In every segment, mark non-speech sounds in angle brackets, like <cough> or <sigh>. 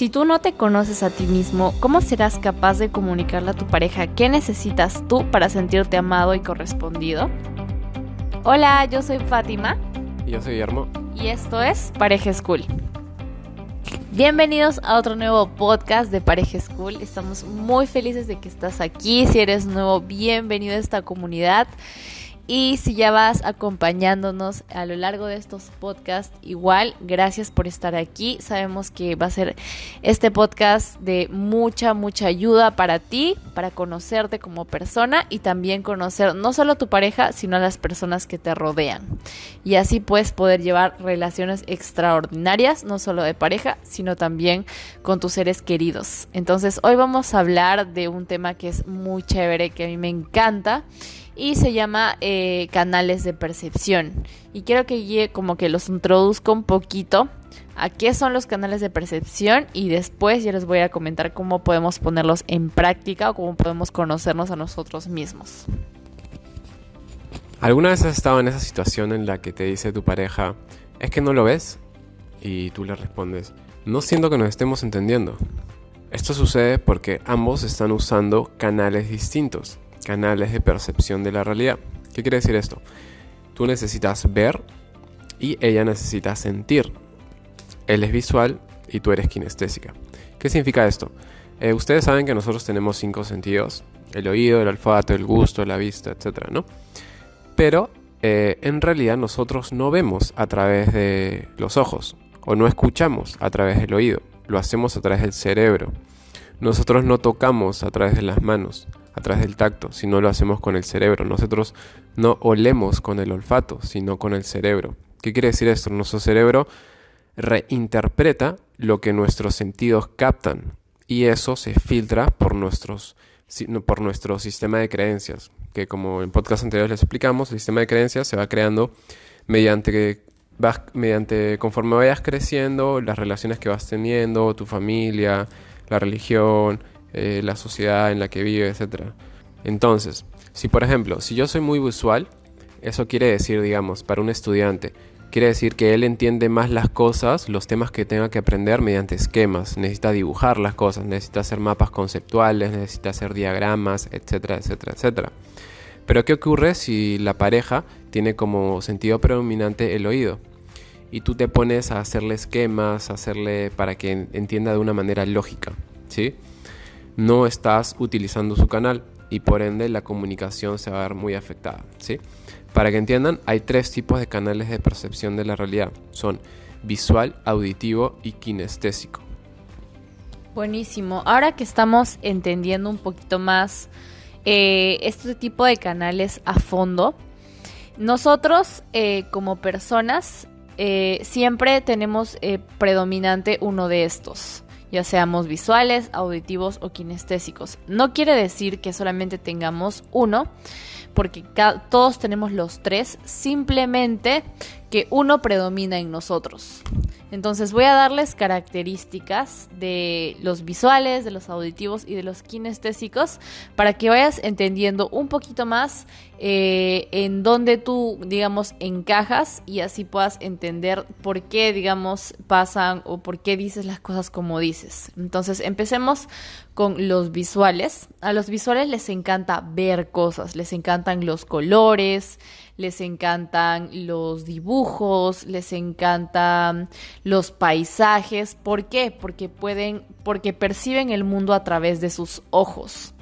Si tú no te conoces a ti mismo, ¿cómo serás capaz de comunicarle a tu pareja qué necesitas tú para sentirte amado y correspondido? Hola, yo soy Fátima. Y yo soy Guillermo. Y esto es Pareja School. Bienvenidos a otro nuevo podcast de Pareja School. Estamos muy felices de que estás aquí. Si eres nuevo, bienvenido a esta comunidad. Y si ya vas acompañándonos a lo largo de estos podcasts, igual, gracias por estar aquí. Sabemos que va a ser este podcast de mucha, mucha ayuda para ti, para conocerte como persona y también conocer no solo a tu pareja, sino a las personas que te rodean. Y así puedes poder llevar relaciones extraordinarias, no solo de pareja, sino también con tus seres queridos. Entonces, hoy vamos a hablar de un tema que es muy chévere, que a mí me encanta y se llama eh, canales de percepción. Y quiero que como que los introduzca un poquito a qué son los canales de percepción y después ya les voy a comentar cómo podemos ponerlos en práctica o cómo podemos conocernos a nosotros mismos. ¿Alguna vez has estado en esa situación en la que te dice tu pareja, es que no lo ves? Y tú le respondes, no siento que nos estemos entendiendo. Esto sucede porque ambos están usando canales distintos canales de percepción de la realidad. ¿Qué quiere decir esto? Tú necesitas ver y ella necesita sentir. Él es visual y tú eres kinestésica. ¿Qué significa esto? Eh, ustedes saben que nosotros tenemos cinco sentidos. El oído, el olfato, el gusto, la vista, etc. ¿no? Pero eh, en realidad nosotros no vemos a través de los ojos o no escuchamos a través del oído. Lo hacemos a través del cerebro. Nosotros no tocamos a través de las manos a través del tacto, si no lo hacemos con el cerebro. Nosotros no olemos con el olfato, sino con el cerebro. ¿Qué quiere decir esto? Nuestro cerebro reinterpreta lo que nuestros sentidos captan y eso se filtra por, nuestros, por nuestro sistema de creencias, que como en podcast anteriores les explicamos, el sistema de creencias se va creando mediante mediante conforme vayas creciendo, las relaciones que vas teniendo, tu familia, la religión, eh, la sociedad en la que vive, etc. Entonces, si por ejemplo, si yo soy muy visual, eso quiere decir, digamos, para un estudiante, quiere decir que él entiende más las cosas, los temas que tenga que aprender mediante esquemas, necesita dibujar las cosas, necesita hacer mapas conceptuales, necesita hacer diagramas, etcétera, etcétera, etcétera. Pero ¿qué ocurre si la pareja tiene como sentido predominante el oído? Y tú te pones a hacerle esquemas, a hacerle para que entienda de una manera lógica, ¿sí? No estás utilizando su canal y por ende la comunicación se va a ver muy afectada. ¿sí? Para que entiendan, hay tres tipos de canales de percepción de la realidad. Son visual, auditivo y kinestésico. Buenísimo. Ahora que estamos entendiendo un poquito más eh, este tipo de canales a fondo, nosotros eh, como personas eh, siempre tenemos predominante uno de estos ya seamos visuales, auditivos o kinestésicos. No quiere decir que solamente tengamos uno, porque todos tenemos los tres, simplemente que uno predomina en nosotros. Entonces voy a darles características de los visuales, de los auditivos y de los kinestésicos para que vayas entendiendo un poquito más eh, en dónde tú, digamos, encajas y así puedas entender por qué, digamos, pasan o por qué dices las cosas como dices. Entonces empecemos con los visuales. A los visuales les encanta ver cosas, les encantan los colores, les encantan los dibujos, les encantan los paisajes. ¿Por qué? Porque pueden, porque perciben el mundo a través de sus ojos.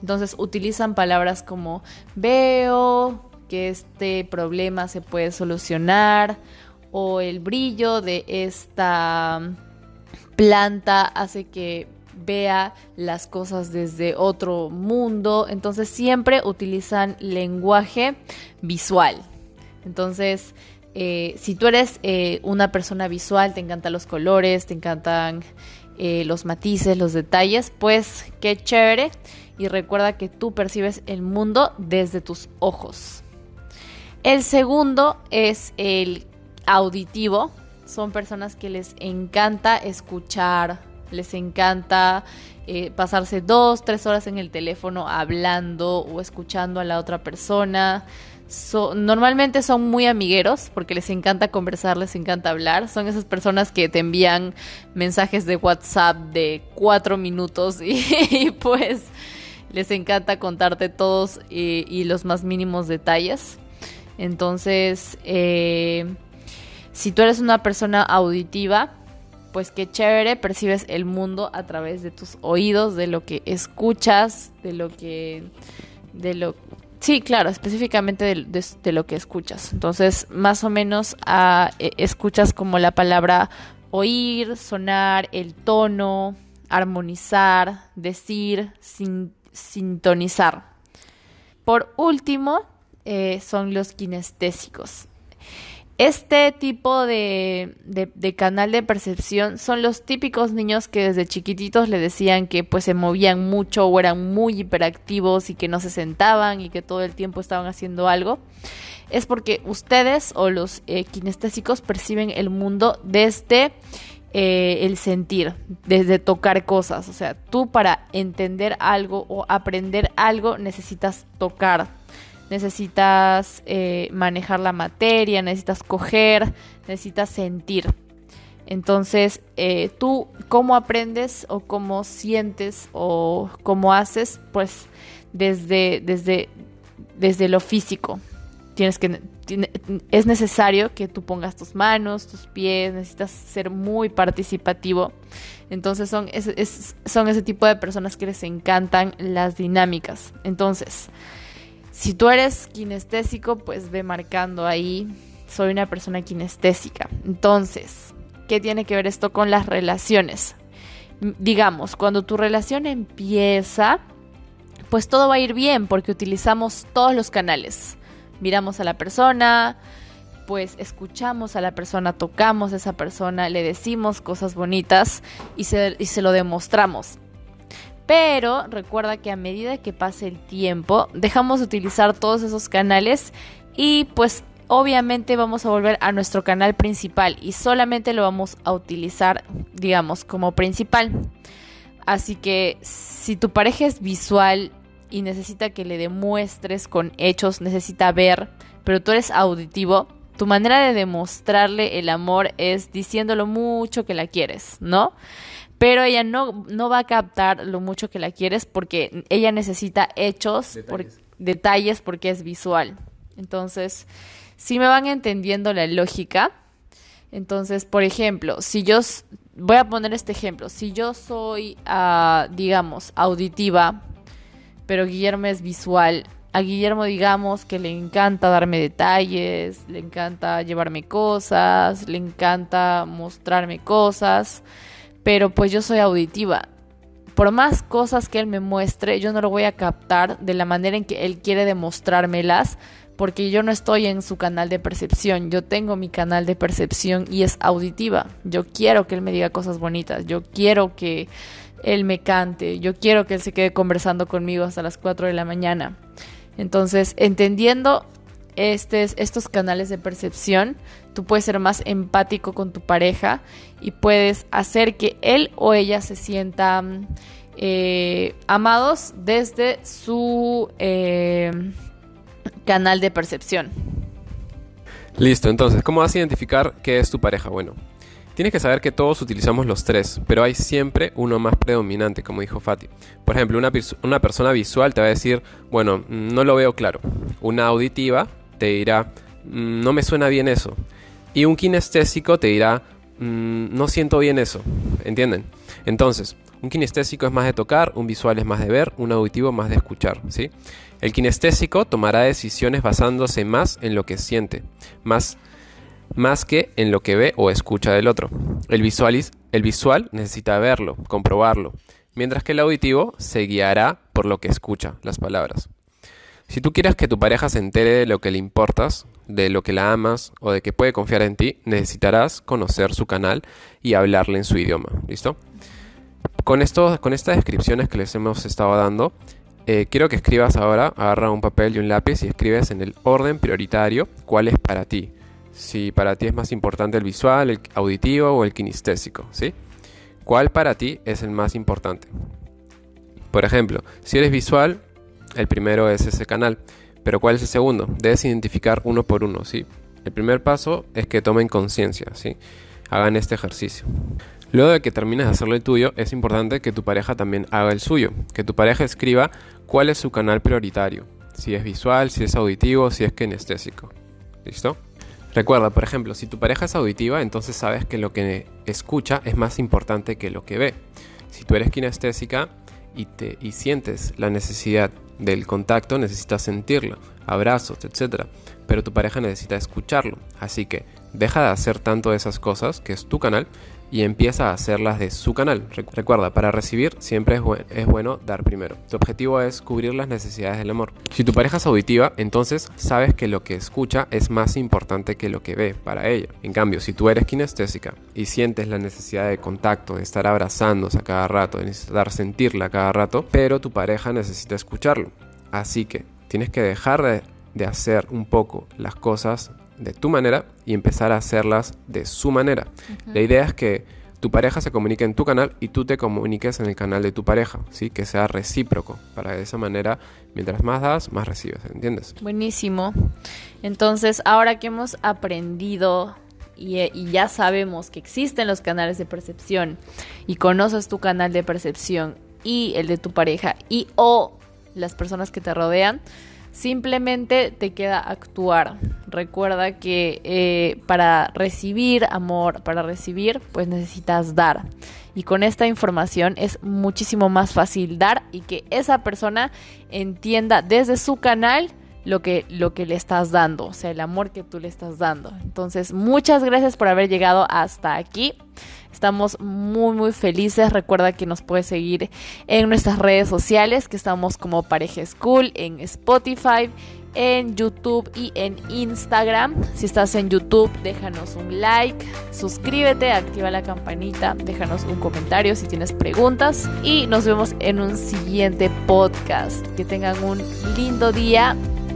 Entonces utilizan palabras como veo que este problema se puede solucionar o el brillo de esta planta hace que vea las cosas desde otro mundo. Entonces siempre utilizan lenguaje visual. Entonces, eh, si tú eres eh, una persona visual, te encantan los colores, te encantan eh, los matices, los detalles, pues qué chévere. Y recuerda que tú percibes el mundo desde tus ojos. El segundo es el auditivo. Son personas que les encanta escuchar, les encanta eh, pasarse dos, tres horas en el teléfono hablando o escuchando a la otra persona. normalmente son muy amigueros porque les encanta conversar, les encanta hablar. Son esas personas que te envían mensajes de WhatsApp de cuatro minutos y, <laughs> pues les encanta contarte todos y, los más mínimos detalles. Entonces, eh, si tú eres una persona auditiva, pues qué chévere, percibes el mundo a través de tus oídos, de lo que escuchas, de lo que... De lo, sí, claro, específicamente de, lo que escuchas. Entonces, más o menos e, escuchas como la palabra oír, sonar, el tono, armonizar, decir, sintonizar. Por último, eh, son los kinestésicos. Este tipo de, canal de percepción son los típicos niños que desde chiquititos le decían que pues se movían mucho o eran muy hiperactivos y que no se sentaban y que todo el tiempo estaban haciendo algo. Es porque ustedes o los eh, kinestésicos perciben el mundo desde eh, el sentir, desde tocar cosas. O sea, tú para entender algo o aprender algo necesitas tocar, necesitas eh, manejar la materia, necesitas coger, necesitas sentir. Entonces, eh, tú cómo aprendes o cómo sientes o cómo haces, pues desde, desde, desde lo físico. Tienes que, es necesario que tú pongas tus manos, tus pies, necesitas ser muy participativo. Entonces son, son ese tipo de personas que les encantan las dinámicas. Entonces, si tú eres kinestésico, pues ve marcando ahí, soy una persona kinestésica. Entonces, ¿qué tiene que ver esto con las relaciones? Digamos, cuando tu relación empieza, pues todo va a ir bien porque utilizamos todos los canales. Miramos a la persona, pues escuchamos a la persona, tocamos a esa persona, le decimos cosas bonitas y se, y se lo demostramos. Pero recuerda que a medida que pase el tiempo, dejamos de utilizar todos esos canales y pues obviamente vamos a volver a nuestro canal principal y solamente lo vamos a utilizar, digamos, como principal. Así que si tu pareja es visual y necesita que le demuestres con hechos, necesita ver, pero tú eres auditivo, tu manera de demostrarle el amor es diciéndolo mucho que la quieres, ¿no? pero ella no, no va a captar lo mucho que la quieres porque ella necesita hechos, detalles, porque es visual. Entonces, si me van entendiendo la lógica, entonces, por ejemplo, si yo, voy a poner este ejemplo, si yo soy, uh, digamos, auditiva, pero Guillermo es visual, a Guillermo digamos que le encanta darme detalles, le encanta llevarme cosas, le encanta mostrarme cosas, pero pues yo soy auditiva. Por más cosas que él me muestre, yo no lo voy a captar de la manera en que él quiere demostrármelas, porque yo no estoy en su canal de percepción, yo tengo mi canal de percepción y es auditiva. Yo quiero que él me diga cosas bonitas, yo quiero que él me cante, yo quiero que él se quede conversando conmigo hasta las 4 de la mañana. Entonces, entendiendo estos canales de percepción, tú puedes ser más empático con tu pareja y puedes hacer que él o ella se sientan eh, amados desde su eh, canal de percepción. Listo, entonces, ¿cómo vas a identificar qué es tu pareja? Bueno, tienes que saber que todos utilizamos los tres, pero hay siempre uno más predominante, como dijo Fati. Por ejemplo, una, una persona visual te va a decir, bueno, no lo veo claro. Una auditiva te dirá, mm, no me suena bien eso. Y un kinestésico te dirá, mm, no siento bien eso. ¿Entienden? Entonces, un kinestésico es más de tocar, un visual es más de ver, un auditivo más de escuchar. ¿sí? El kinestésico tomará decisiones basándose más en lo que siente, más, más que en lo que ve o escucha del otro. El, el visual necesita verlo, comprobarlo, mientras que el auditivo se guiará por lo que escucha, las palabras. Si tú quieres que tu pareja se entere de lo que le importas, de lo que la amas o de que puede confiar en ti, necesitarás conocer su canal y hablarle en su idioma. ¿Listo? Con, esto, con estas descripciones que les hemos estado dando, eh, quiero que escribas ahora, agarra un papel y un lápiz y escribes en el orden prioritario cuál es para ti. Si para ti es más importante el visual, el auditivo o el kinestésico, ¿sí? ¿Cuál para ti es el más importante? Por ejemplo, si eres visual, el primero es ese canal. Pero ¿cuál es el segundo? Debes identificar uno por uno, ¿sí? El primer paso es que tomen conciencia, ¿sí? Hagan este ejercicio. Luego de que termines de hacerlo el tuyo, es importante que tu pareja también haga el suyo. Que tu pareja escriba cuál es su canal prioritario. Si es visual, si es auditivo, si es kinestésico. ¿Listo? Recuerda, por ejemplo, si tu pareja es auditiva, entonces sabes que lo que escucha es más importante que lo que ve. Si tú eres kinestésica y, te, sientes la necesidad del contacto, necesitas sentirlo, abrazos, etc. Pero tu pareja necesita escucharlo. Así que deja de hacer tanto esas cosas, que es tu canal, y empieza a hacerlas de su canal. Recuerda, para recibir siempre es, bueno dar primero. Tu objetivo es cubrir las necesidades del amor. Si tu pareja es auditiva, entonces sabes que lo que escucha es más importante que lo que ve para ella. En cambio, si tú eres kinestésica y sientes la necesidad de contacto, de estar abrazándose a cada rato, de necesitar sentirla a cada rato, pero tu pareja necesita escucharlo. Así que tienes que dejar de, de hacer un poco las cosas de tu manera y empezar a hacerlas de su manera. La idea es que tu pareja se comunique en tu canal y tú te comuniques en el canal de tu pareja, ¿sí? Que sea recíproco, para de esa manera, mientras más das, más recibes, ¿entiendes? Buenísimo. Entonces, ahora que hemos aprendido y, y, ya sabemos que existen los canales de percepción y conoces tu canal de percepción y el de tu pareja y o las personas que te rodean, Simplemente te queda actuar. Recuerda que eh, para recibir amor, para recibir, pues necesitas dar. Y con esta información es muchísimo más fácil dar y que esa persona entienda desde su canal lo que, lo que le estás dando, o sea, el amor que tú le estás dando. Entonces, muchas gracias por haber llegado hasta aquí. Estamos muy muy felices. Recuerda que nos puedes seguir en nuestras redes sociales, que estamos como Pareja School, en Spotify, en YouTube y en Instagram. Si estás en YouTube, déjanos un like, suscríbete, activa la campanita, déjanos un comentario si tienes preguntas y nos vemos en un siguiente podcast. Que tengan un lindo día.